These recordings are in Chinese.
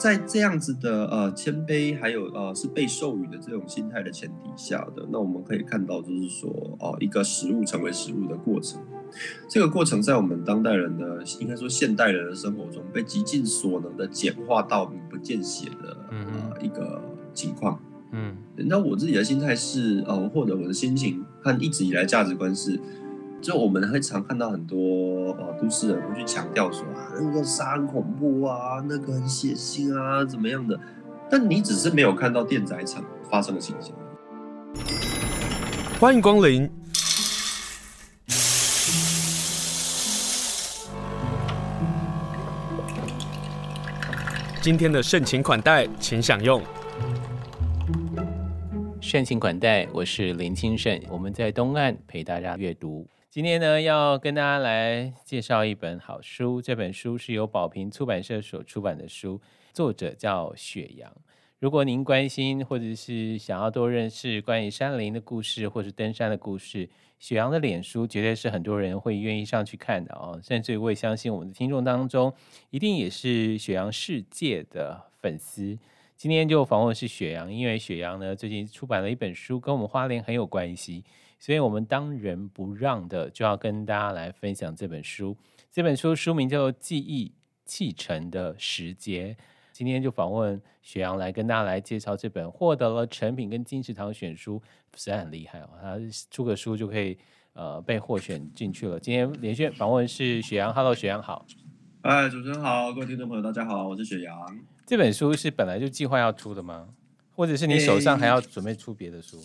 在这样子的呃谦卑，还有呃是被授予的这种心态的前提下的，那我们可以看到，就是说哦、呃，一个食物成为食物的过程，这个过程在我们当代人的应该说现代人的生活中，被极尽所能的简化到名不见血的呃一个情况。嗯，那我自己的心态是呃，或者我的心情和一直以来价值观是。就我们会常看到很多呃都市人会去强调说啊，那个杀人恐怖啊，那个很血腥啊，怎么样的？但你只是没有看到电宰场发生的情形。欢迎光临。今天的盛情款待，请享用。盛情款待，我是林清盛，我们在东岸陪大家阅读。今天呢，要跟大家来介绍一本好书。这本书是由宝瓶出版社所出版的书，作者叫雪阳。如果您关心或者是想要多认识关于山林的故事，或是登山的故事，雪阳的脸书绝对是很多人会愿意上去看的哦。甚至我也相信我们的听众当中，一定也是雪阳世界的粉丝。今天就访问是雪阳，因为雪阳呢最近出版了一本书，跟我们花莲很有关系。所以，我们当仁不让的就要跟大家来分享这本书。这本书书名叫做《记忆砌成的时节》。今天就访问雪阳来跟大家来介绍这本获得了成品跟金石堂选书，实在很厉害哦。他出个书就可以呃被获选进去了。今天连线访问是雪阳，Hello，雪阳好。哎，主持人好，各位听众朋友大家好，我是雪阳。这本书是本来就计划要出的吗？或者是你手上还要准备出别的书？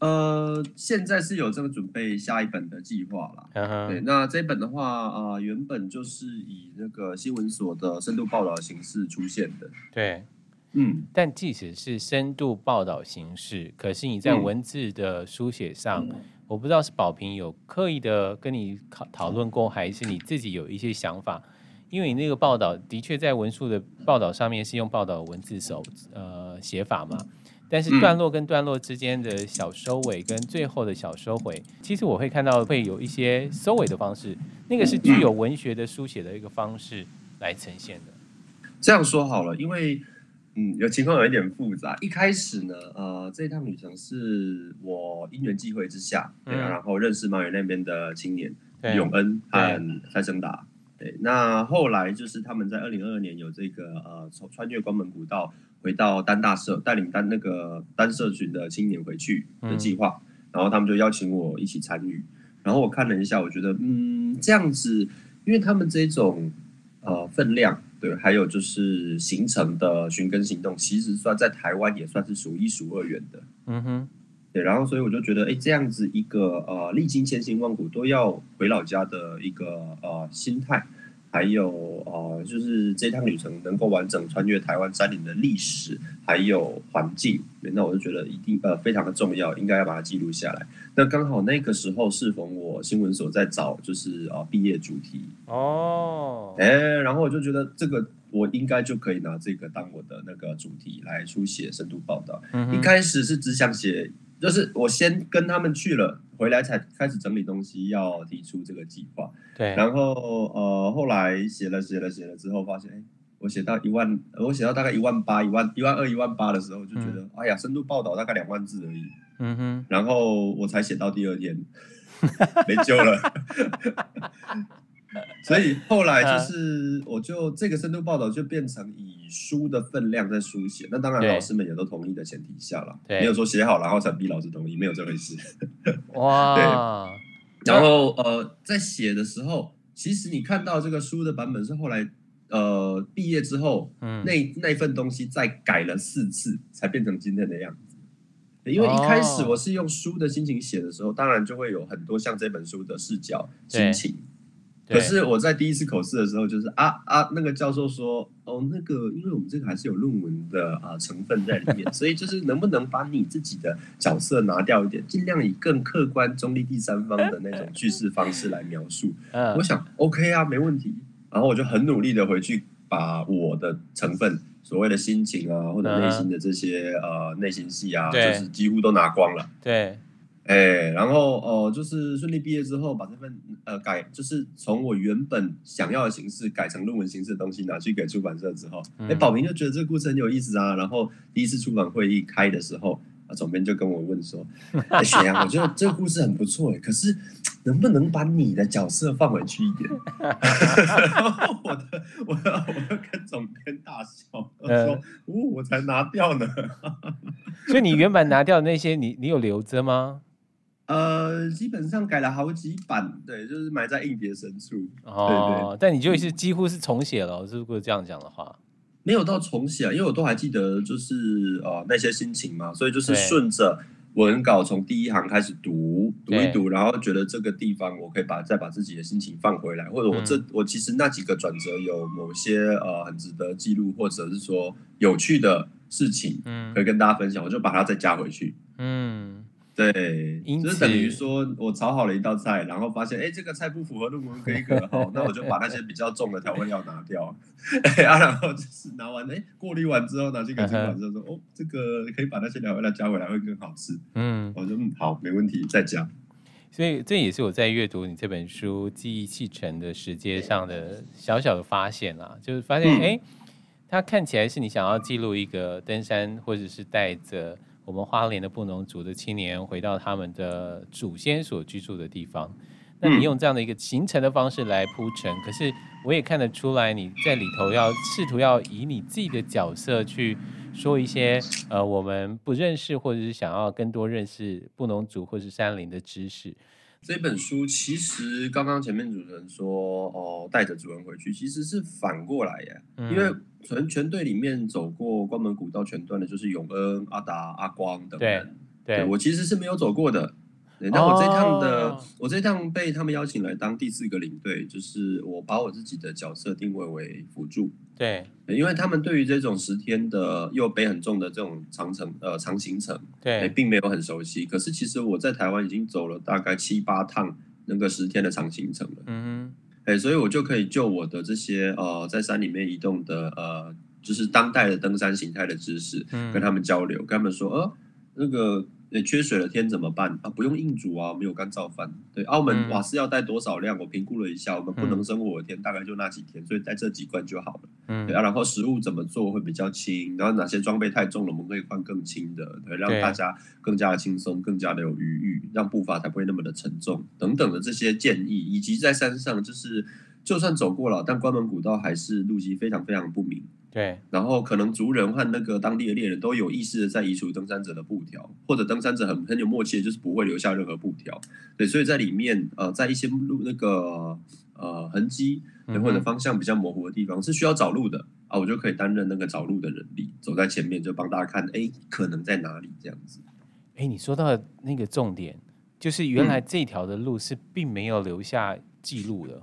呃，现在是有这个准备下一本的计划了。Uh huh. 对，那这本的话，啊、呃，原本就是以那个新闻所的深度报道形式出现的。对，嗯，但即使是深度报道形式，可是你在文字的书写上，嗯、我不知道是宝平有刻意的跟你讨讨论过，还是你自己有一些想法？因为你那个报道的确在文书的报道上面是用报道文字手呃写法嘛。但是段落跟段落之间的小收尾跟最后的小收尾，其实我会看到会有一些收尾的方式，那个是具有文学的书写的一个方式来呈现的。这样说好了，因为嗯，有情况有一点复杂。一开始呢，呃，这一趟旅程是我因缘际会之下，对啊，然后认识马远那边的青年永恩和蔡生达。对，那后来就是他们在二零二二年有这个呃，从穿越关门古道。回到单大社，带领单那个单社群的青年回去的计划，嗯、然后他们就邀请我一起参与。然后我看了一下，我觉得嗯，这样子，因为他们这种呃分量，对，还有就是行程的寻根行动，其实算在台湾也算是数一数二远的。嗯哼，对，然后所以我就觉得，哎，这样子一个呃历经千辛万苦都要回老家的一个呃心态。还有呃，就是这趟旅程能够完整穿越台湾山林的历史，还有环境，那我就觉得一定呃非常的重要，应该要把它记录下来。那刚好那个时候适逢我新闻所在找就是啊毕业主题哦，哎，然后我就觉得这个我应该就可以拿这个当我的那个主题来书写深度报道。嗯，一开始是只想写。就是我先跟他们去了，回来才开始整理东西，要提出这个计划。对，然后呃，后来写了写了写了之后，发现哎，我写到一万，我写到大概一万八、一万一万二、一万八的时候，就觉得、嗯、哎呀，深度报道大概两万字而已。嗯哼，然后我才写到第二天，没救了。所以后来就是，我就这个深度报道就变成以书的分量在书写。那当然，老师们也都同意的前提下了，没有说写好然后才逼老师同意，没有这回事。哇，对。然后呃，在写的时候，其实你看到这个书的版本是后来呃毕业之后，嗯，那那份东西再改了四次才变成今天的样子。因为一开始我是用书的心情写的时候，当然就会有很多像这本书的视角心情。可是我在第一次口试的时候，就是啊啊，那个教授说，哦，那个，因为我们这个还是有论文的啊成分在里面，所以就是能不能把你自己的角色拿掉一点，尽量以更客观、中立、第三方的那种叙事方式来描述。我想 OK 啊，没问题。然后我就很努力的回去把我的成分，所谓的心情啊，或者内心的这些呃内心戏啊，就是几乎都拿光了。对。哎，然后哦、呃，就是顺利毕业之后，把这份呃改，就是从我原本想要的形式改成论文形式的东西拿去给出版社之后，哎、嗯，宝明就觉得这个故事很有意思啊。然后第一次出版会议开的时候，啊，总编就跟我问说：“ 哎，雪阳，我觉得这个故事很不错，哎，可是能不能把你的角色放回去一点？” 然后我的，我的，我就跟总编大笑，我说：“哦，我才拿掉呢。”所以你原本拿掉的那些，你你有留着吗？呃，基本上改了好几版，对，就是埋在硬碟深处。哦，对对，但你就是几乎是重写了，如果这样讲的话，没有到重写，因为我都还记得，就是呃那些心情嘛，所以就是顺着文稿从第一行开始读，读一读，然后觉得这个地方我可以把再把自己的心情放回来，或者我这、嗯、我其实那几个转折有某些呃很值得记录，或者是说有趣的事情，嗯，可以跟大家分享，我就把它再加回去，嗯。对，就是等于说我炒好了一道菜，然后发现哎，这个菜不符合入门规格，好，那我就把那些比较重的调味料拿掉，哎啊，然后就是拿完哎，过滤完之后拿去给出版社说，哦，这个可以把那些调味料加回来会更好吃。嗯，我说嗯好，没问题，再加。所以这也是我在阅读你这本书《记忆弃城》的时间上的小小的发现啦，就是发现哎，它看起来是你想要记录一个登山，或者是带着。我们花莲的布农族的青年回到他们的祖先所居住的地方，那你用这样的一个行程的方式来铺陈，可是我也看得出来你在里头要试图要以你自己的角色去说一些呃我们不认识或者是想要更多认识布农族或是山林的知识。这本书其实刚刚前面主持人说哦，带着主人回去，其实是反过来呀，因为全全队里面走过关门古道全段的，就是永恩、阿达、阿光等人，对，对我其实是没有走过的。那我这趟的，哦、我这趟被他们邀请来当第四个领队，就是我把我自己的角色定位为辅助。对，因为他们对于这种十天的又背很重的这种长程呃长行程，对，并没有很熟悉。可是其实我在台湾已经走了大概七八趟那个十天的长行程了。嗯哼，所以我就可以就我的这些呃在山里面移动的呃，就是当代的登山形态的知识，跟他们交流，嗯、跟他们说，呃，那个。缺水的天怎么办啊？不用硬煮啊，没有干燥饭。对，澳门瓦斯要带多少量？我评估了一下，我们不能生火的天大概就那几天，所以带这几罐就好了。嗯，对啊。然后食物怎么做会比较轻？然后哪些装备太重了，我们可以换更轻的，对，让大家更加的轻松，更加的有余裕，让步伐才不会那么的沉重等等的这些建议，以及在山上就是就算走过了，但关门古道还是路基非常非常不明。对，然后可能族人和那个当地的猎人都有意识的在移除登山者的布条，或者登山者很很有默契的，就是不会留下任何布条。对，所以在里面，呃，在一些路那个呃痕迹或者方向比较模糊的地方，是需要找路的啊，我就可以担任那个找路的人力，走在前面就帮大家看，哎，可能在哪里这样子。哎，你说到的那个重点，就是原来这条的路是并没有留下记录的。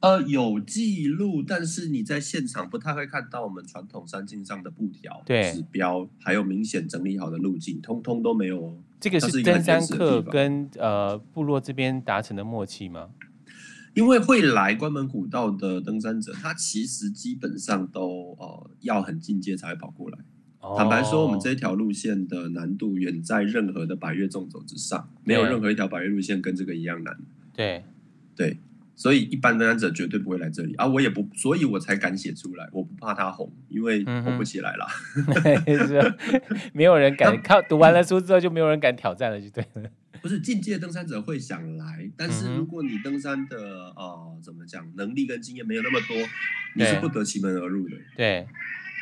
呃，有记录，但是你在现场不太会看到我们传统山径上的布条、对指标，还有明显整理好的路径，通通都没有哦。这个是登山客跟呃部落这边达成的默契吗？因为会来关门古道的登山者，他其实基本上都呃要很进阶才会跑过来。哦、坦白说，我们这条路线的难度远在任何的百越纵走之上，没有任何一条百越路线跟这个一样难。对，对。所以一般登山者绝对不会来这里啊！我也不，所以我才敢写出来。我不怕他红，因为红不起来了。没有人敢看读完了书之后就没有人敢挑战了，就对了。不是进阶登山者会想来，但是如果你登山的呃怎么讲能力跟经验没有那么多，你是不得其门而入的。对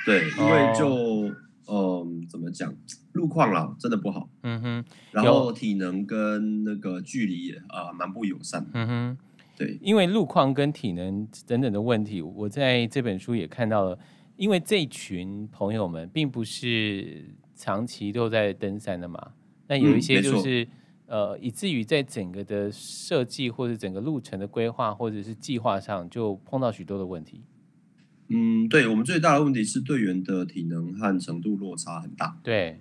对，因为就嗯、呃、怎么讲路况啦，真的不好。嗯哼，然后体能跟那个距离也啊蛮不友善。嗯哼。对，因为路况跟体能等等的问题，我在这本书也看到了。因为这群朋友们并不是长期都在登山的嘛，那有一些就是、嗯、呃，以至于在整个的设计或者整个路程的规划或者是计划上，就碰到许多的问题。嗯，对，我们最大的问题是队员的体能和程度落差很大。对。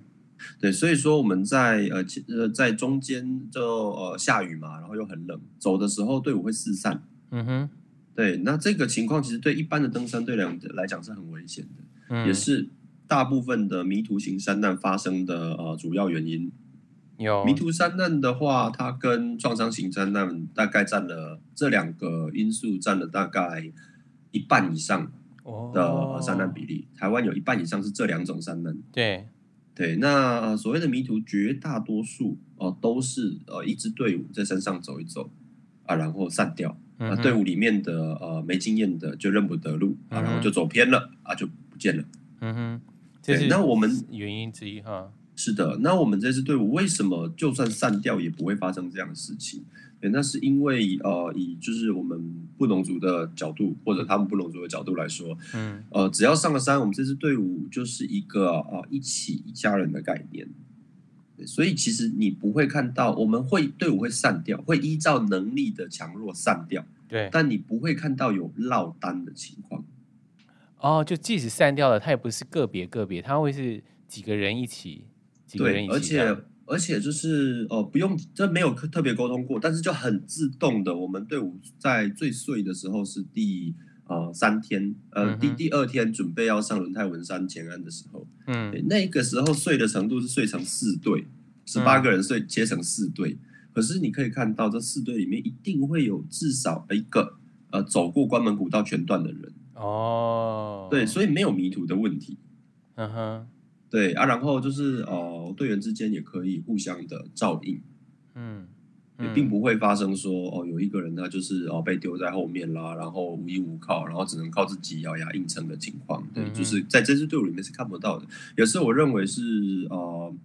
对，所以说我们在呃呃在中间就呃下雨嘛，然后又很冷，走的时候队伍会四散。嗯哼，对，那这个情况其实对一般的登山队来来讲是很危险的，嗯，也是大部分的迷途型山难发生的呃主要原因。有迷途山难的话，它跟创伤型山难大概占了这两个因素占了大概一半以上的山难比例。哦、台湾有一半以上是这两种山难。对对，那所谓的迷途，绝大多数哦、呃、都是呃一支队伍在山上走一走啊，然后散掉。啊，队伍里面的呃没经验的就认不得路啊，然后就走偏了啊，就不见了。嗯哼，那我们原因之一哈。是的，那我们这支队伍为什么就算散掉也不会发生这样的事情？对，那是因为呃，以就是我们布农族的角度，或者他们布农族的角度来说，嗯，呃，只要上了山，我们这支队伍就是一个啊、呃、一起一家人的概念。所以其实你不会看到，我们会队伍会散掉，会依照能力的强弱散掉。对，但你不会看到有落单的情况。哦，就即使散掉了，它也不是个别个别，它会是几个人一起。对，而且而且就是呃，不用这没有特别沟通过，但是就很自动的，我们队伍在最碎的时候是第呃三天，呃、嗯、第第二天准备要上轮胎文山前岸的时候，嗯，那个时候碎的程度是碎成四队，十八个人碎切成四队，嗯，可是你可以看到这四队里面一定会有至少一个呃走过关门古道全段的人。哦，对，所以没有迷途的问题，嗯哼。对啊，然后就是哦，队员之间也可以互相的照应，嗯，也并不会发生说哦，有一个人他就是哦被丢在后面啦，然后无依无靠，然后只能靠自己咬牙硬撑的情况。对，嗯、就是在这支队伍里面是看不到的。也是我认为是呃，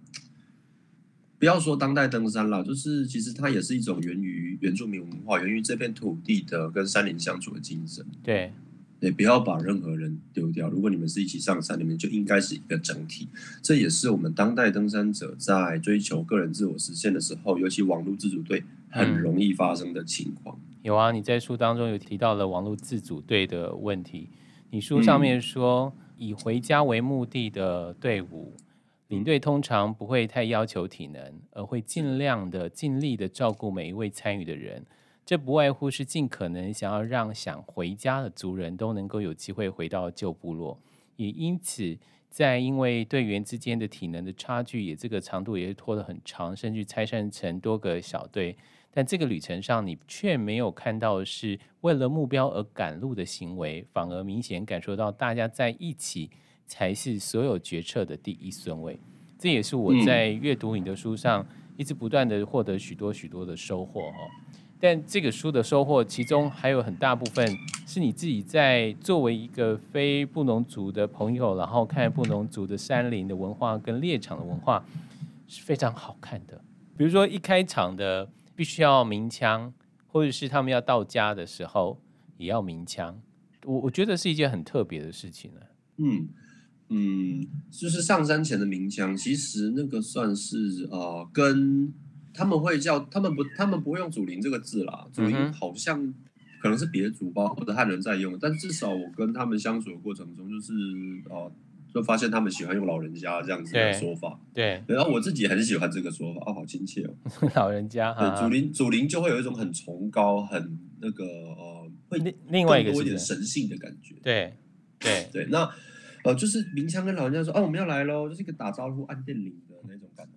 不要说当代登山啦，就是其实它也是一种源于原住民文化，源于这片土地的跟山林相处的精神。对。也不要把任何人丢掉。如果你们是一起上山，你们就应该是一个整体。这也是我们当代登山者在追求个人自我实现的时候，尤其网络自主队很容易发生的情况。嗯。有啊，你在书当中有提到了网络自主队的问题。你书上面说，嗯、以回家为目的的队伍，领队通常不会太要求体能，而会尽量的尽力的照顾每一位参与的人。这不外乎是尽可能想要让想回家的族人都能够有机会回到旧部落，也因此，在因为队员之间的体能的差距，也这个长度也是拖得很长，甚至拆散成多个小队。但这个旅程上，你却没有看到是为了目标而赶路的行为，反而明显感受到大家在一起才是所有决策的第一顺位。这也是我在阅读你的书上一直不断的获得许多许多的收获哦。但这个书的收获，其中还有很大部分是你自己在作为一个非布农族的朋友，然后看布农族的山林的文化跟猎场的文化是非常好看的。比如说一开场的必须要鸣枪，或者是他们要到家的时候也要鸣枪，我我觉得是一件很特别的事情呢。嗯嗯，就是上山前的鸣枪，其实那个算是呃跟。他们会叫他们不，他们不会用祖灵这个字啦。祖灵好像可能是别的族吧，或者汉人在用。但至少我跟他们相处的过程中，就是哦、呃，就发现他们喜欢用老人家这样子的说法。对，对然后我自己很喜欢这个说法，哦，好亲切哦。老人家，对，祖灵祖灵就会有一种很崇高、很那个呃，会另外一个多一点神性的感觉。对，对，对。那呃，就是鸣枪跟老人家说，哦，我们要来喽，就是一个打招呼、按电铃。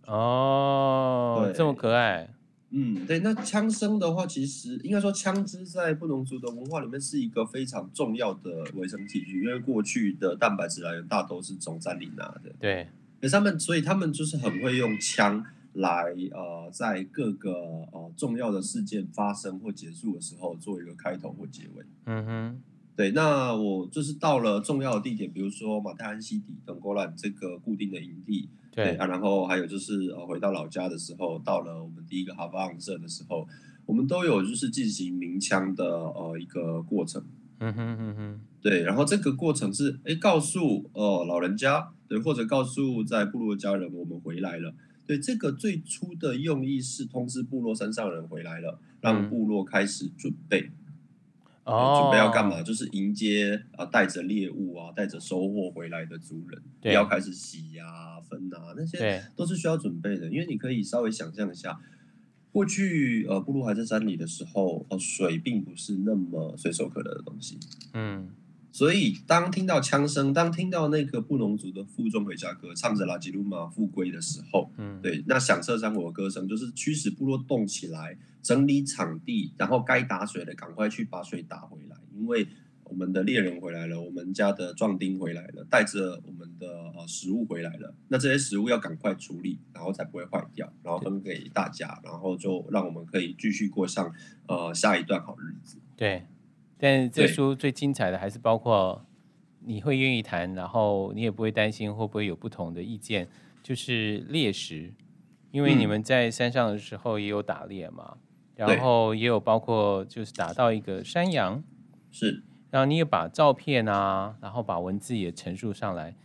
哦，这么可爱。嗯，对，那枪声的话，其实应该说枪支在布农族的文化里面是一个非常重要的维生器具，因为过去的蛋白质来源大都是从山里拿的。对，他们所以他们就是很会用枪来呃，在各个呃重要的事件发生或结束的时候做一个开头或结尾。嗯哼。对，那我就是到了重要的地点，比如说马太安西底等过来这个固定的营地，对，对啊，然后还有就是呃回到老家的时候，到了我们第一个哈巴昂社的时候，我们都有就是进行鸣枪的呃一个过程，嗯哼嗯哼，对，然后这个过程是哎告诉呃老人家，对，或者告诉在部落的家人我们回来了，对，这个最初的用意是通知部落山上人回来了，让部落开始准备。嗯准备要干嘛？就是迎接啊，带着猎物啊，带着收获回来的族人，要开始洗啊、分啊，那些都是需要准备的。因为你可以稍微想象一下，过去呃，部落还在山里的时候，呃，水并不是那么随手可得的东西。嗯，所以当听到枪声，当听到那个布农族的附中回家歌唱着拉吉鲁马复归的时候，嗯，对，那响彻山谷的歌声就是驱使部落动起来，整理场地，然后该打水的赶快去把水打回来，因为。我们的猎人回来了，我们家的壮丁回来了，带着我们的呃食物回来了。那这些食物要赶快处理，然后才不会坏掉，然后分给大家，然后就让我们可以继续过上呃下一段好日子。对，但这书最精彩的还是包括你会愿意谈，然后你也不会担心会不会有不同的意见，就是猎食，因为你们在山上的时候也有打猎嘛，嗯、然后也有包括就是打到一个山羊，是。然后你也把照片啊，然后把文字也陈述上来，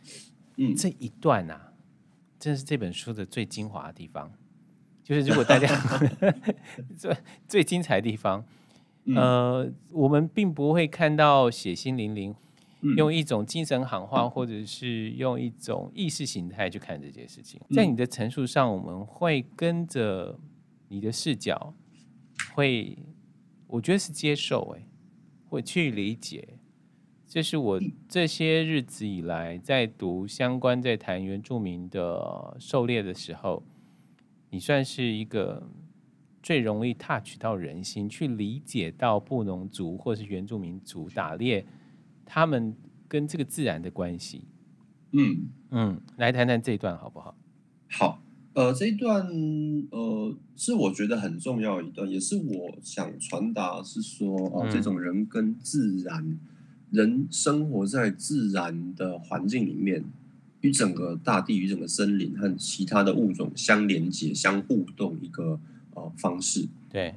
嗯，这一段啊，真是这本书的最精华的地方。就是如果大家 最最精彩的地方，呃，我们并不会看到血腥淋淋，用一种精神喊话，或者是用一种意识形态去看这件事情。在你的陈述上，我们会跟着你的视角，会，我觉得是接受，哎。会去理解，这是我这些日子以来在读相关、在谈原住民的狩猎的时候，你算是一个最容易 touch 到人心，去理解到布农族或是原住民族打猎，他们跟这个自然的关系。嗯嗯，来谈谈这一段好不好？好。呃，这一段呃是我觉得很重要一段，也是我想传达是说，哦、呃，这种人跟自然，嗯、人生活在自然的环境里面，与整个大地、与整个森林和其他的物种相连接、相互动一个呃方式。对，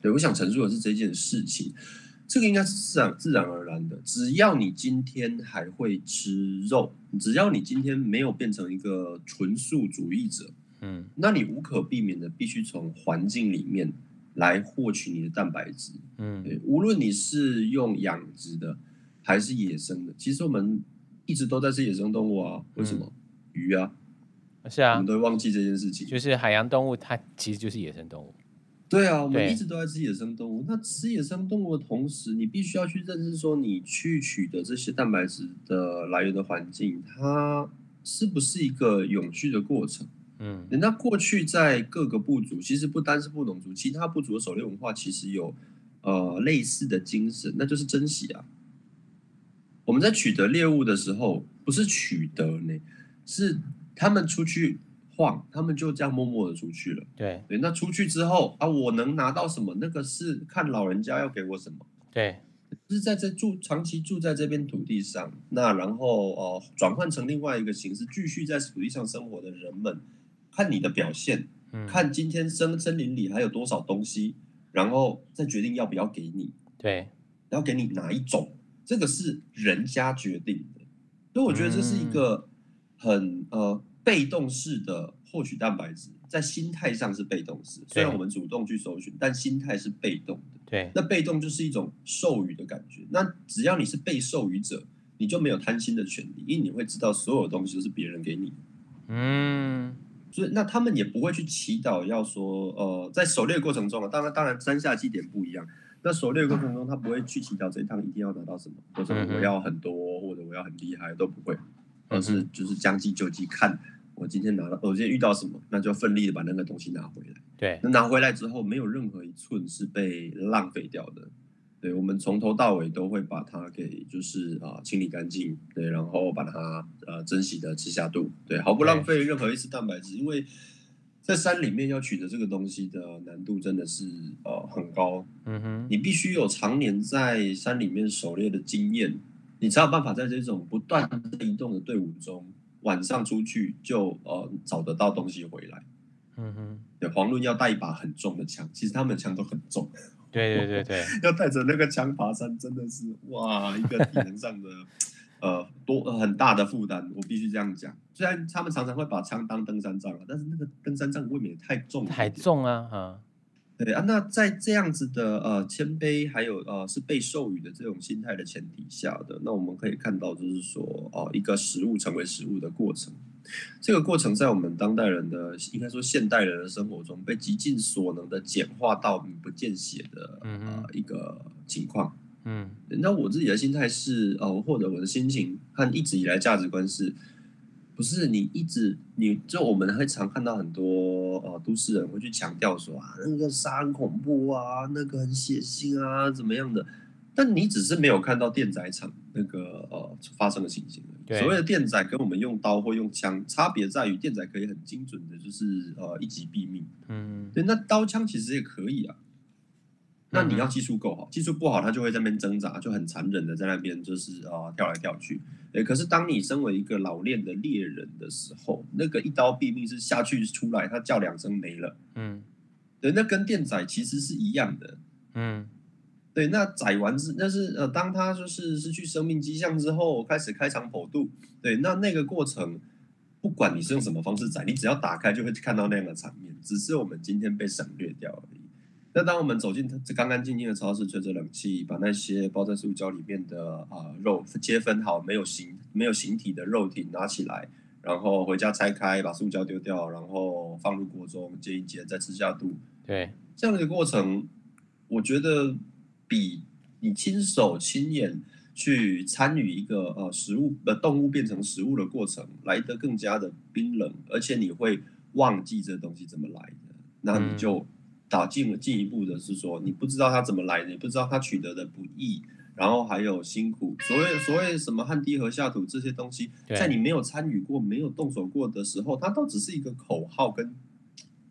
对，我想陈述的是这件事情，这个应该是自然自然而然的。只要你今天还会吃肉，只要你今天没有变成一个纯素主义者。嗯，那你无可避免的必须从环境里面来获取你的蛋白质。嗯，对，无论你是用养殖的还是野生的，其实我们一直都在吃野生动物啊。为什么？嗯、鱼啊，是啊，我们都会忘记这件事情。就是海洋动物，它其实就是野生动物。对啊，我们一直都在吃野生动物。那吃野生动物的同时，你必须要去认识说，你去取得这些蛋白质的来源的环境，它是不是一个永续的过程？嗯，人家过去在各个部族，其实不单是布农族，其他部族的狩猎文化其实有呃类似的精神，那就是珍惜啊。我们在取得猎物的时候，不是取得呢，是他们出去晃，他们就这样默默的出去了。对对，那出去之后啊，我能拿到什么？那个是看老人家要给我什么。对，就是在这住长期住在这片土地上，那然后呃转换成另外一个形式，继续在土地上生活的人们。看你的表现，看今天森森林里还有多少东西，然后再决定要不要给你。对，要给你哪一种，这个是人家决定的。所以我觉得这是一个很呃被动式的获取蛋白质，在心态上是被动式。虽然我们主动去搜寻，但心态是被动的。对，那被动就是一种授予的感觉。那只要你是被授予者，你就没有贪心的权利，因为你会知道所有东西都是别人给你。嗯。所以，那他们也不会去祈祷，要说，呃，在狩猎过程中啊，当然，当然，山下祭点不一样。那狩猎过程中，他不会去祈祷这一趟一定要拿到什么，或者我要很多，或者我要很厉害，都不会，而是就是将计就计，看我今天拿到，我今天遇到什么，那就奋力的把那个东西拿回来。对，那拿回来之后，没有任何一寸是被浪费掉的。对，我们从头到尾都会把它给就是啊、呃、清理干净，对，然后把它呃珍惜的吃下肚，对，毫不浪费任何一丝蛋白质，因为在山里面要取得这个东西的难度真的是呃很高，嗯哼，你必须有常年在山里面狩猎的经验，你才有办法在这种不断移动的队伍中，晚上出去就呃找得到东西回来，嗯哼，对，黄论要带一把很重的枪，其实他们的枪都很重。对对对对，要带着那个枪爬山，真的是哇，一个体能上的呃多、呃、很大的负担。我必须这样讲。虽然他们常常会把枪当登山杖啊，但是那个登山杖未免也太重了，太重啊！哈，对啊。那在这样子的呃谦卑，还有呃是被授予的这种心态的前提下的，那我们可以看到，就是说哦、呃，一个食物成为食物的过程。这个过程在我们当代人的，应该说现代人的生活中，被极尽所能的简化到名不见血的呃一个情况。嗯，那我自己的心态是，呃，或者我的心情和一直以来价值观是，不是你一直，你就我们会常看到很多呃都市人会去强调说啊，那个杀很恐怖啊，那个很血腥啊，怎么样的？但你只是没有看到电宰场那个呃发生的情形。所谓的电宰跟我们用刀或用枪差别在于，电宰可以很精准的，就是呃一击毙命。嗯，对，那刀枪其实也可以啊。那你要技术够好，技术不好，他就会在那边挣扎，就很残忍的在那边就是啊、呃、跳来跳去。哎，可是当你身为一个老练的猎人的时候，那个一刀毙命是下去出来，他叫两声没了。嗯，对，那跟电宰其实是一样的。嗯，对，那宰完之，那是呃，当他就是失去生命迹象之后，开始开肠剖肚。对，那那个过程，不管你是用什么方式宰，你只要打开就会看到那样的场面，只是我们今天被省略掉而已。那当我们走进这干干净净的超市，吹着冷气，把那些包在塑胶里面的啊、呃、肉切分好，没有形没有形体的肉体拿起来，然后回家拆开，把塑胶丢掉，然后放入锅中煎一煎，再吃下肚。对，这样的一个过程，我觉得比你亲手亲眼去参与一个呃食物的动物变成食物的过程来得更加的冰冷，而且你会忘记这东西怎么来的，那你就。嗯打进了进一步的是说，你不知道他怎么来的，你不知道他取得的不易，然后还有辛苦。所谓所谓什么汗滴禾下土这些东西，在你没有参与过、没有动手过的时候，它都只是一个口号跟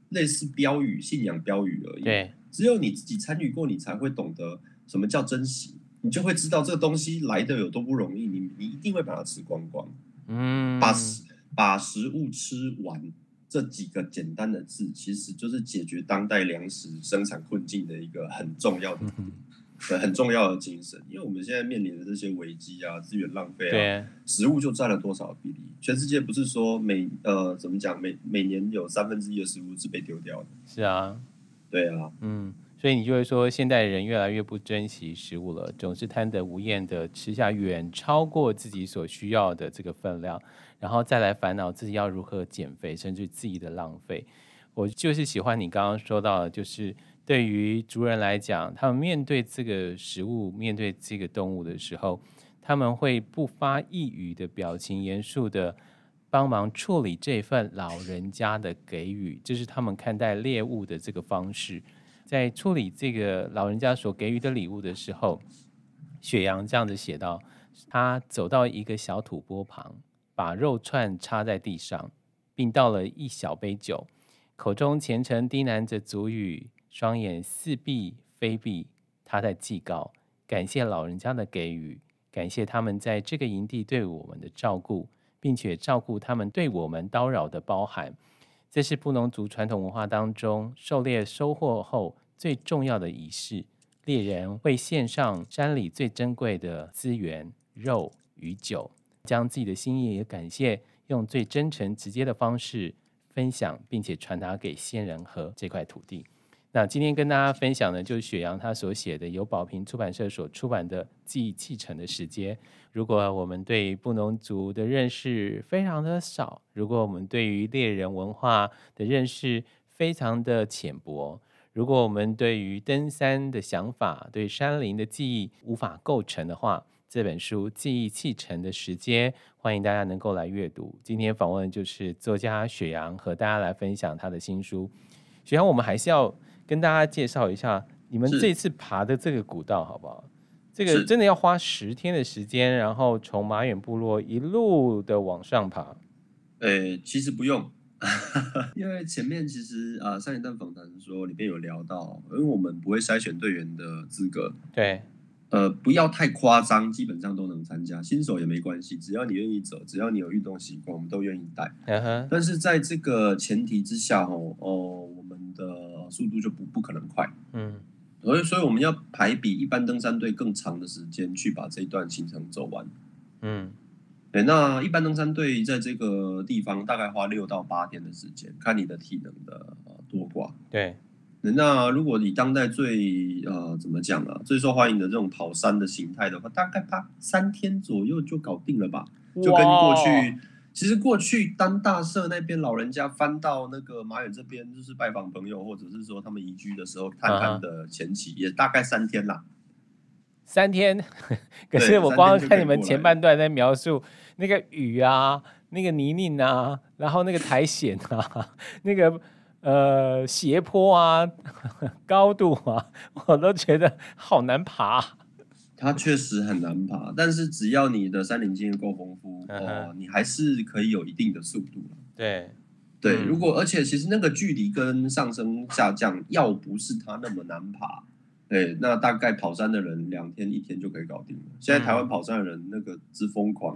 类似标语、信仰标语而已。对，只有你自己参与过，你才会懂得什么叫珍惜，你就会知道这个东西来的有多不容易。你你一定会把它吃光光，嗯，把食把食物吃完。这几个简单的字，其实就是解决当代粮食生产困境的一个很重要的、很重要的精神。因为我们现在面临的这些危机啊，资源浪费啊，食物就占了多少比例？全世界不是说每呃怎么讲，每每年有三分之一的食物是被丢掉的。是啊，对啊，嗯，所以你就会说，现代人越来越不珍惜食物了，总是贪得无厌的吃下远超过自己所需要的这个分量。然后再来烦恼自己要如何减肥，甚至自己的浪费。我就是喜欢你刚刚说到的，就是对于族人来讲，他们面对这个食物、面对这个动物的时候，他们会不发一语的表情，严肃的帮忙处理这份老人家的给予，这是他们看待猎物的这个方式。在处理这个老人家所给予的礼物的时候，雪阳这样子写道：他走到一个小土坡旁。把肉串插在地上，并倒了一小杯酒，口中虔诚低喃着族语，双眼似闭非闭。他在祭告，感谢老人家的给予，感谢他们在这个营地对我们的照顾，并且照顾他们对我们叨扰的包涵。这是布农族传统文化当中狩猎收获后最重要的仪式。猎人会献上山里最珍贵的资源——肉与酒。将自己的心意也感谢，用最真诚直接的方式分享，并且传达给先人和这块土地。那今天跟大家分享的，就是雪阳他所写的，由宝瓶出版社所出版的《记忆继承的时间》。如果我们对布农族的认识非常的少，如果我们对于猎人文化的认识非常的浅薄，如果我们对于登山的想法、对山林的记忆无法构成的话，这本书《记忆砌成的时间》，欢迎大家能够来阅读。今天访问就是作家雪阳，和大家来分享他的新书。雪阳，我们还是要跟大家介绍一下你们这次爬的这个古道，好不好？这个真的要花十天的时间，然后从马远部落一路的往上爬。呃，其实不用，因为前面其实啊，上一段访谈说里面有聊到，因为我们不会筛选队员的资格。对。呃，不要太夸张，基本上都能参加，新手也没关系，只要你愿意走，只要你有运动习惯，我们都愿意带。Uh huh. 但是在这个前提之下，哦，哦，我们的速度就不不可能快。嗯，所以所以我们要排比一般登山队更长的时间去把这一段行程走完。嗯，对，那一般登山队在这个地方大概花六到八天的时间，看你的体能的多寡。对。那如果你当代最呃怎么讲啊，最受欢迎的这种跑山的形态的话，大概八三天左右就搞定了吧？就跟过去，其实过去当大社那边老人家翻到那个马远这边，就是拜访朋友，或者是说他们移居的时候探看的前期，uh. 也大概三天啦。三天，可是我光看你们前半段在描述那个雨啊，那个泥泞啊，然后那个苔藓啊，那个呃斜坡啊，高度啊，我都觉得好难爬。它确实很难爬，但是只要你的山林经验够丰富，哦、呃，你还是可以有一定的速度。对，对，如果而且其实那个距离跟上升下降，要不是它那么难爬。对，那大概跑山的人两天一天就可以搞定了。现在台湾跑山的人那个之疯狂，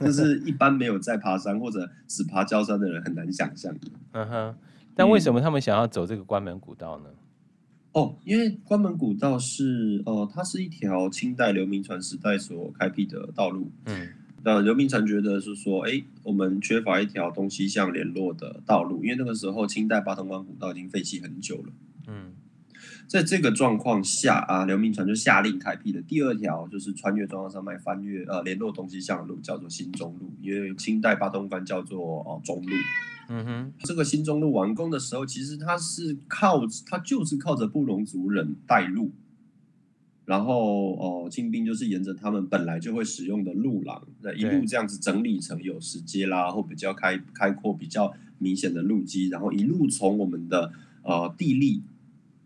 就是一般没有在爬山或者只爬郊山的人很难想象的。嗯哼，但为什么他们想要走这个关门古道呢？嗯、哦，因为关门古道是呃，它是一条清代刘铭传时代所开辟的道路。嗯，那刘铭传觉得是说，哎，我们缺乏一条东西向联络的道路，因为那个时候清代八通关古道已经废弃很久了。嗯。在这个状况下啊，刘铭传就下令开辟的第二条就是穿越中央山脉、翻越呃联络东西向的路，叫做新中路。因为清代八通关叫做哦中路。嗯哼，这个新中路完工的时候，其实它是靠它就是靠着布隆族人带路，然后哦清兵就是沿着他们本来就会使用的路廊，那一路这样子整理成有石阶啦，或比较开开阔、比较明显的路基，然后一路从我们的呃地利。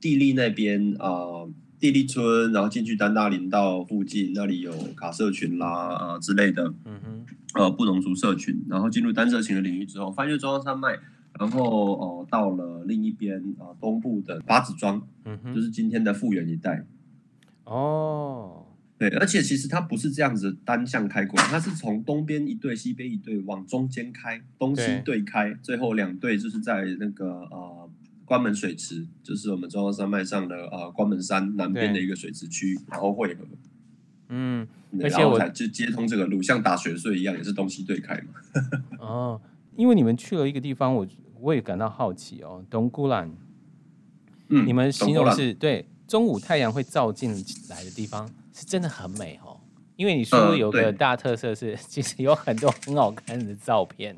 地利那边啊、呃，地利村，然后进去丹大林道附近，那里有卡社群啦啊、呃、之类的，嗯哼，呃布农族社群，然后进入单色群的领域之后，翻越中央山脉，然后哦、呃、到了另一边啊、呃、东部的八子庄，嗯哼，就是今天的富源一带。哦，对，而且其实它不是这样子单向开过来，它是从东边一队，西边一队往中间开，东西对开，最后两队就是在那个呃。关门水池就是我们中央山脉上的呃关门山南边的一个水池区，然后汇合，嗯，而且我就接通这个路，像打雪隧一样，也是东西对开嘛。哦，因为你们去了一个地方，我我也感到好奇哦，东姑兰，嗯，你们形容是对中午太阳会照进来的地方，是真的很美哦。因为你说有个大特色是，其实有很多很好看的照片。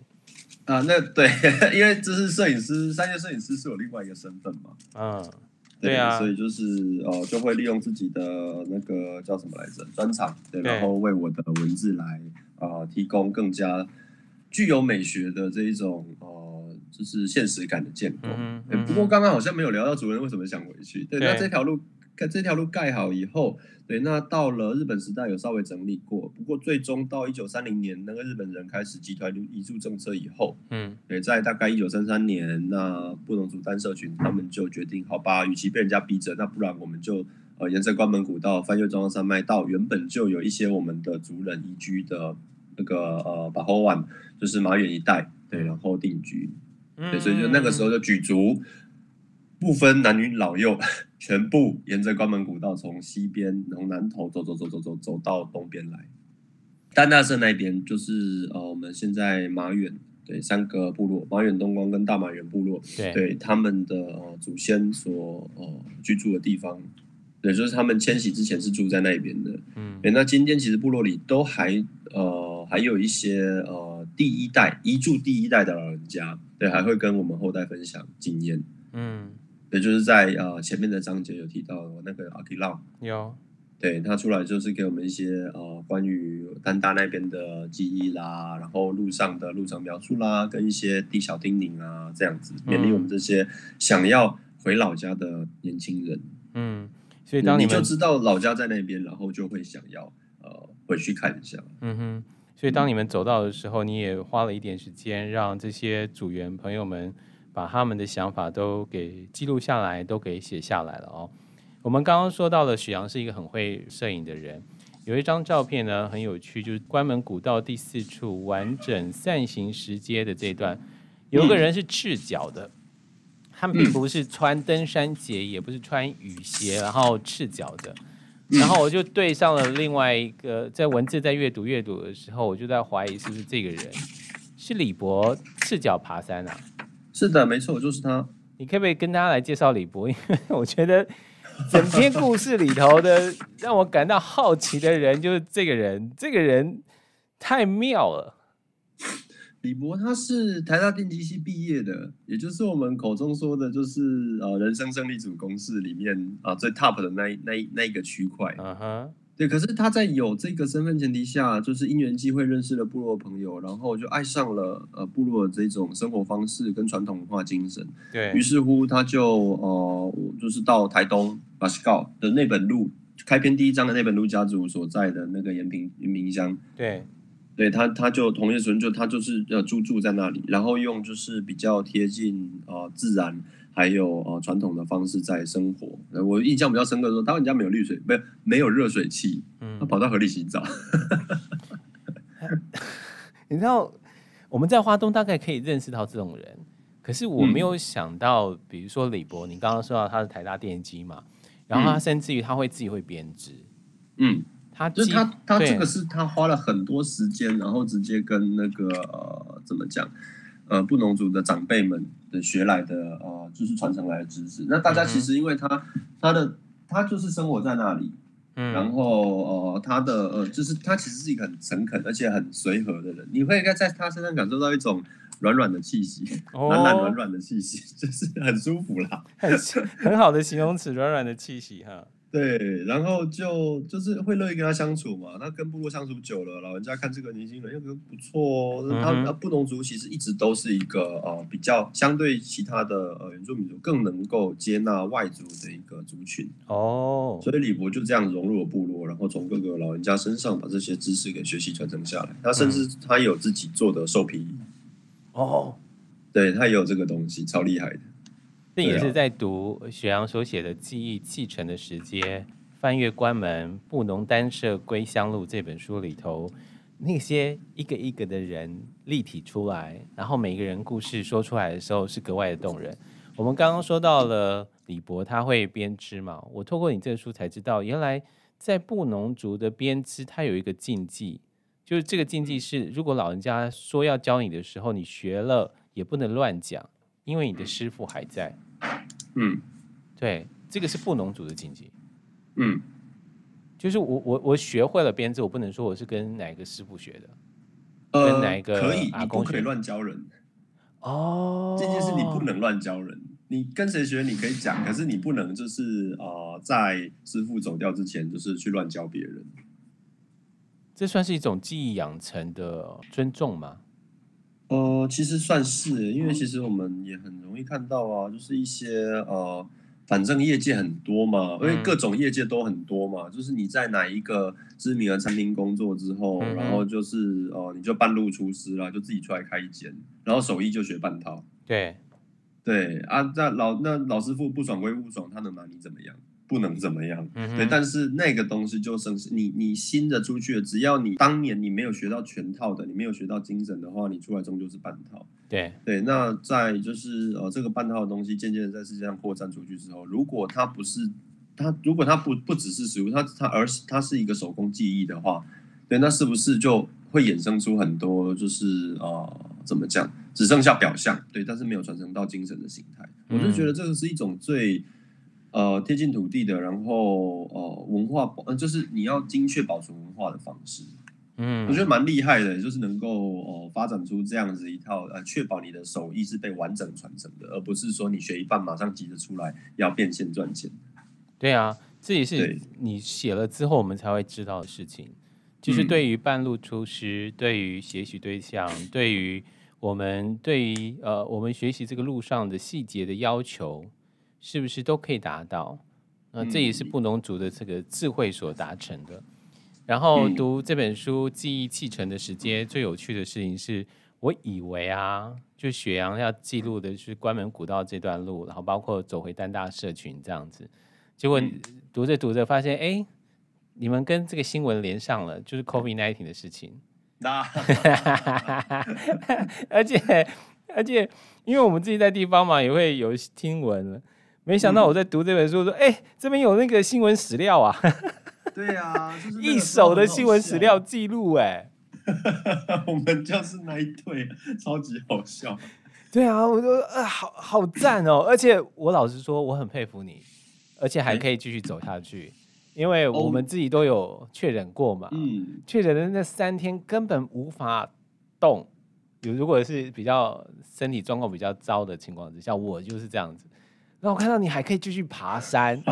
啊，那对，因为这是摄影师，山岳摄影师是有另外一个身份嘛。嗯，对，对啊，所以就是呃，就会利用自己的那个叫什么来着，专长，对，然后为我的文字来啊、呃、提供更加具有美学的这一种呃，就是现实感的建构。嗯，嗯，不过刚刚好像没有聊到主人为什么想回去。对，对那这条路。看这条路盖好以后，对，那到了日本时代有稍微整理过，不过最终到一九三零年那个日本人开始集团移住政策以后，嗯，对，在大概一九三三年，那布农族单社群他们就决定，好吧，与其被人家逼着，那不然我们就呃沿着关门古道翻越中央山脉，到原本就有一些我们的族人移居的那个呃巴后湾，就是马远一带，对，然后定居，对，所以就那个时候就举族。不分男女老幼，全部沿着关门古道从西边从南头走走走走走走到东边来。丹大社那边就是呃我们现在马远对三个部落马远东光跟大马远部落对，对他们的呃祖先所呃居住的地方，也，就是他们迁徙之前是住在那边的。嗯，对，那今天其实部落里都还呃还有一些呃第一代移住第一代的老人家，对，还会跟我们后代分享经验。嗯。也就是在呃前面的章节有提到那个阿基浪有，对他出来就是给我们一些呃关于丹大那边的记忆啦，然后路上的路程描述啦，跟一些地小叮咛啊这样子勉励我们这些想要回老家的年轻人。嗯，所以当你，你就知道老家在那边，然后就会想要呃回去看一下。嗯哼，所以当你们走到的时候，你也花了一点时间让这些组员朋友们。把他们的想法都给记录下来，都给写下来了哦。我们刚刚说到了许阳是一个很会摄影的人，有一张照片呢很有趣，就是关门古道第四处完整扇形石阶的这段，有个人是赤脚的，他们并不是穿登山鞋，也不是穿雨鞋，然后赤脚的。然后我就对上了另外一个，在文字在阅读阅读的时候，我就在怀疑是不是这个人是李博赤脚爬山啊？是的，没错，就是他。你可不可以跟大家来介绍李博？因为我觉得整篇故事里头的 让我感到好奇的人就是这个人，这个人太妙了。李博他是台大电机系毕业的，也就是我们口中说的，就是呃人生胜利组公式里面啊、呃、最 top 的那那那一个区块。嗯哼，对。可是他在有这个身份前提下，就是因缘机会认识了部落朋友，然后就爱上了呃部落的这种生活方式跟传统文化精神。对。于是乎，他就呃就是到台东巴西告的那本路开篇第一章的那本路家族所在的那个延平延平乡。对。对他，他就同一时就他就是呃住住在那里，然后用就是比较贴近呃自然还有呃传统的方式在生活。我印象比较深刻的说，他们家没有滤水，没有没有热水器，他跑到河里洗澡。嗯、你知道我们在花东大概可以认识到这种人，可是我没有想到，嗯、比如说李博，你刚刚说到他是台大电机嘛，然后他甚至于他会自己会编织，嗯。他就是他，他这个是他花了很多时间，然后直接跟那个呃，怎么讲，呃，布农族的长辈们的学来的呃，就是传承来的知识。那大家其实因为他、嗯、他的他就是生活在那里，嗯，然后呃，他的呃，就是他其实是一个很诚恳而且很随和的人，你会应该在他身上感受到一种软软的气息，软软软软的气息，就是很舒服啦，很很好的形容词，软软的气息哈。对，然后就就是会乐意跟他相处嘛。那跟部落相处久了，老人家看这个年轻人又觉得不错。哦、他他布农族其实一直都是一个呃比较相对其他的呃原住民族更能够接纳外族的一个族群哦。所以李博就这样融入了部落，然后从各个老人家身上把这些知识给学习传承下来。他甚至他有自己做的兽皮衣哦，对他也有这个东西，超厉害的。这也是在读雪阳所写的《记忆继承的时间》，翻阅关门布农单社归乡路这本书里头，那些一个一个的人立体出来，然后每一个人故事说出来的时候是格外的动人。我们刚刚说到了李博他会编织嘛，我透过你这个书才知道，原来在布农族的编织，它有一个禁忌，就是这个禁忌是，如果老人家说要教你的时候，你学了也不能乱讲。因为你的师傅还在，嗯，对，这个是布农族的禁忌，嗯，就是我我我学会了编织，我不能说我是跟哪个师傅学的，呃，跟哪一个可以，你不可以乱教人，哦，这件事你不能乱教人，你跟谁学你可以讲，可是你不能就是呃，在师傅走掉之前，就是去乱教别人，这算是一种技艺养成的尊重吗？呃，其实算是，因为其实我们也很容易看到啊，就是一些呃，反正业界很多嘛，因为各种业界都很多嘛，就是你在哪一个知名的餐厅工作之后，然后就是哦、呃，你就半路出师了，就自己出来开一间，然后手艺就学半套。对，对啊，那老那老师傅不爽归不爽，他能拿你怎么样？不能怎么样，嗯、对，但是那个东西就剩是你你新的出去了，只要你当年你没有学到全套的，你没有学到精神的话，你出来终究是半套。对对，那在就是呃这个半套的东西渐渐的在世界上扩散出去之后，如果它不是它，如果它不不只是食物，它它而是它是一个手工技艺的话，对，那是不是就会衍生出很多就是呃怎么讲，只剩下表象，对，但是没有传承到精神的形态。嗯、我就觉得这个是一种最。呃，贴近土地的，然后呃，文化保，就是你要精确保存文化的方式，嗯，我觉得蛮厉害的，就是能够呃发展出这样子一套呃，确保你的手艺是被完整传承的，而不是说你学一半马上急着出来要变现赚钱。对啊，这也是你写了之后我们才会知道的事情，就是对于半路出师，对于学习对象，对于我们对于呃我们学习这个路上的细节的要求。是不是都可以达到？那这也是布农族的这个智慧所达成的。然后读这本书《记忆继承的时间》，最有趣的事情是，我以为啊，就雪阳要记录的是关门古道这段路，然后包括走回丹大社群这样子。结果读着读着发现，哎，你们跟这个新闻连上了，就是 COVID nineteen 的事情。那，而且而且，因为我们自己在地方嘛，也会有听闻。没想到我在读这本书说，哎、嗯，这边有那个新闻史料啊！对啊，就是、一手的新闻史料记录哎。我们就是那一对，超级好笑。对啊，我说呃，好好赞哦！而且我老实说，我很佩服你，而且还可以继续走下去，因为我们自己都有确诊过嘛。嗯，确诊的那三天根本无法动。有如果是比较身体状况比较糟的情况之下，我就是这样子。那我看到你还可以继续爬山，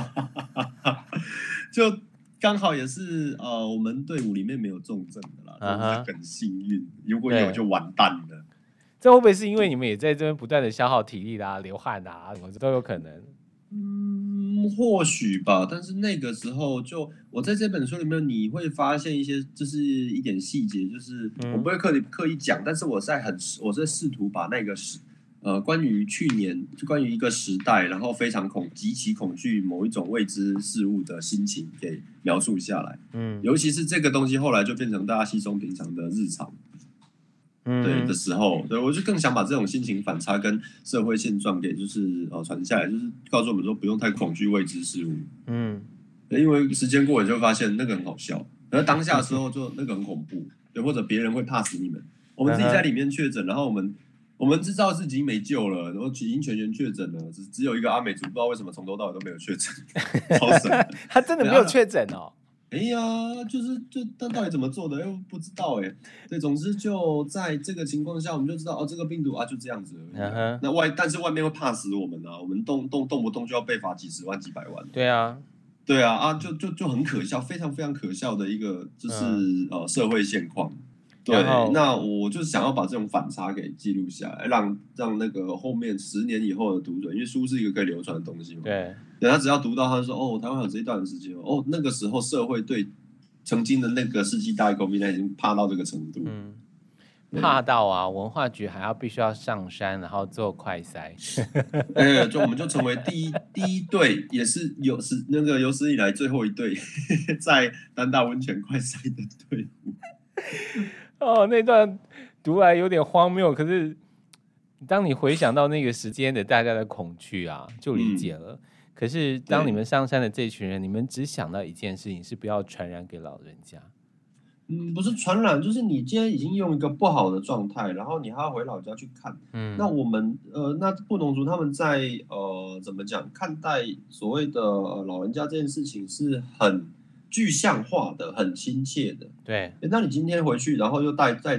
就刚好也是呃，我们队伍里面没有重症的啦，真的是很幸运。如果有就完蛋了。这会不会是因为你们也在这边不断的消耗体力啦、啊、流汗啊，什么都有可能？嗯，或许吧。但是那个时候就，就我在这本书里面，你会发现一些，就是一点细节，就是我不会刻意刻意讲，但是我在很，我在试图把那个时，呃，关于去年，就关于一个时代，然后非常恐极其恐惧某一种未知事物的心情给描述下来。嗯，尤其是这个东西后来就变成大家稀松平常的日常。嗯对的时候，对，我就更想把这种心情反差跟社会现状给就是呃传下来，就是告诉我们说不用太恐惧未知事物。嗯，因为时间过了就发现那个很好笑，而当下的时候就那个很恐怖，对，或者别人会怕死你们。我们自己在里面确诊，然后我们我们知道自己没救了，然后已经全员确诊了，只只有一个阿美族不知道为什么从头到尾都没有确诊，超神，他真的没有确诊哦。哎呀，就是就他到底怎么做的又不知道哎。对，总之就在这个情况下，我们就知道哦，这个病毒啊就这样子。Uh huh. 那外但是外面会怕死我们啊，我们动动动不动就要被罚几十万几百万。对啊，对啊啊，就就就很可笑，非常非常可笑的一个就是、uh huh. 呃社会现况。对，那我就是想要把这种反差给记录下来，让让那个后面十年以后的读者，因为书是一个可以流传的东西嘛。对，等他只要读到，他就说：“哦，台湾有这一段时间哦，那个时候社会对曾经的那个世纪大疫 COVID 已经怕到这个程度。”嗯，怕到啊，文化局还要必须要上山，然后做快筛。哎，就我们就成为第一第一队，也是有史那个有史以来最后一队 在丹大温泉快筛的队伍。哦，那段读来有点荒谬，可是当你回想到那个时间的大家的恐惧啊，就理解了。嗯、可是当你们上山的这群人，你们只想到一件事情，是不要传染给老人家。嗯，不是传染，就是你今天已经用一个不好的状态，然后你还要回老家去看。嗯，那我们呃，那布农族他们在呃怎么讲看待所谓的、呃、老人家这件事情是很。具象化的，很亲切的。对，那你今天回去，然后又带带，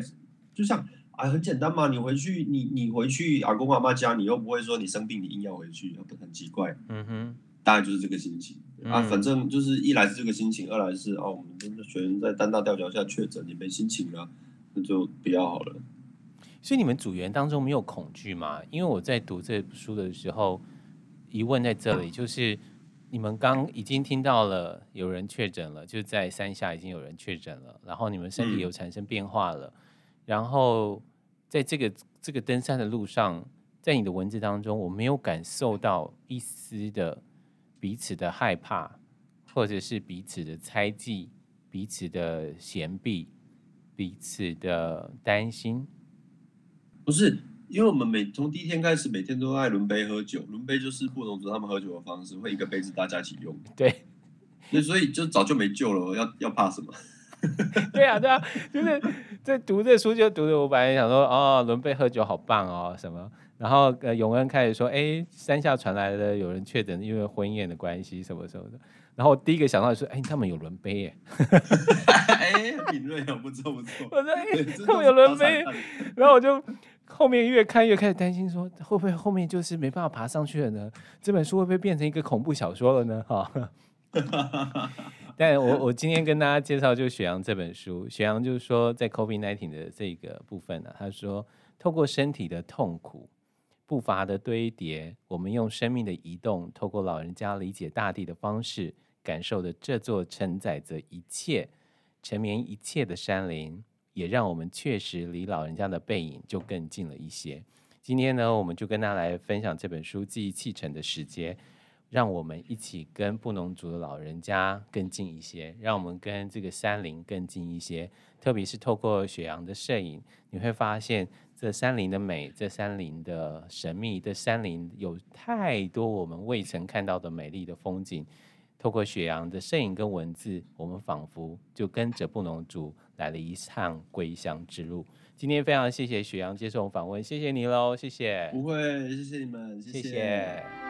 就像啊，很简单嘛。你回去，你你回去阿公阿妈家，你又不会说你生病，你硬要回去，很奇怪。嗯哼，大概就是这个心情、嗯、啊。反正就是一来是这个心情，二来是哦，我们真的全在单大吊桥下确诊，你没心情了，那就不要好了。所以你们组员当中没有恐惧吗？因为我在读这书的时候，疑问在这里就是。你们刚已经听到了有人确诊了，就在山下已经有人确诊了，然后你们身体有产生变化了，嗯、然后在这个这个登山的路上，在你的文字当中，我没有感受到一丝的彼此的害怕，或者是彼此的猜忌、彼此的嫌避、彼此的担心，不是。因为我们每从第一天开始，每天都爱轮杯喝酒。轮杯就是不同族他们喝酒的方式，会一个杯子大家一起用。对，所以就早就没救了，要要怕什么？对啊，对啊，就是在读这书就读的，我本来想说，哦，轮杯喝酒好棒哦，什么？然后呃，永恩开始说，哎，山下传来的有人确诊，因为婚宴的关系，什么什么的。然后我第一个想到的是，哎，他们有轮杯耶。哎，敏锐啊，不错不错。我说，哎，他们有轮杯，然后我就。后面越看越开始担心，说会不会后面就是没办法爬上去了呢？这本书会不会变成一个恐怖小说了呢？哈，但我我今天跟大家介绍就雪阳这本书，雪阳就是说在 COVID-19 的这个部分呢、他说透过身体的痛苦、步伐的堆叠，我们用生命的移动，透过老人家理解大地的方式，感受的这座承载着一切、沉眠一切的山林。也让我们确实离老人家的背影就更近了一些。今天呢，我们就跟大家来分享这本书《记忆启程的时间》，让我们一起跟布农族的老人家更近一些，让我们跟这个山林更近一些。特别是透过雪阳的摄影，你会发现这山林的美，这山林的神秘，这山林有太多我们未曾看到的美丽的风景。透过雪阳的摄影跟文字，我们仿佛就跟着布农族来了一趟归乡之路。今天非常谢谢雪阳接受访问，谢谢你喽，谢谢。不会，谢谢你们，谢谢。谢谢。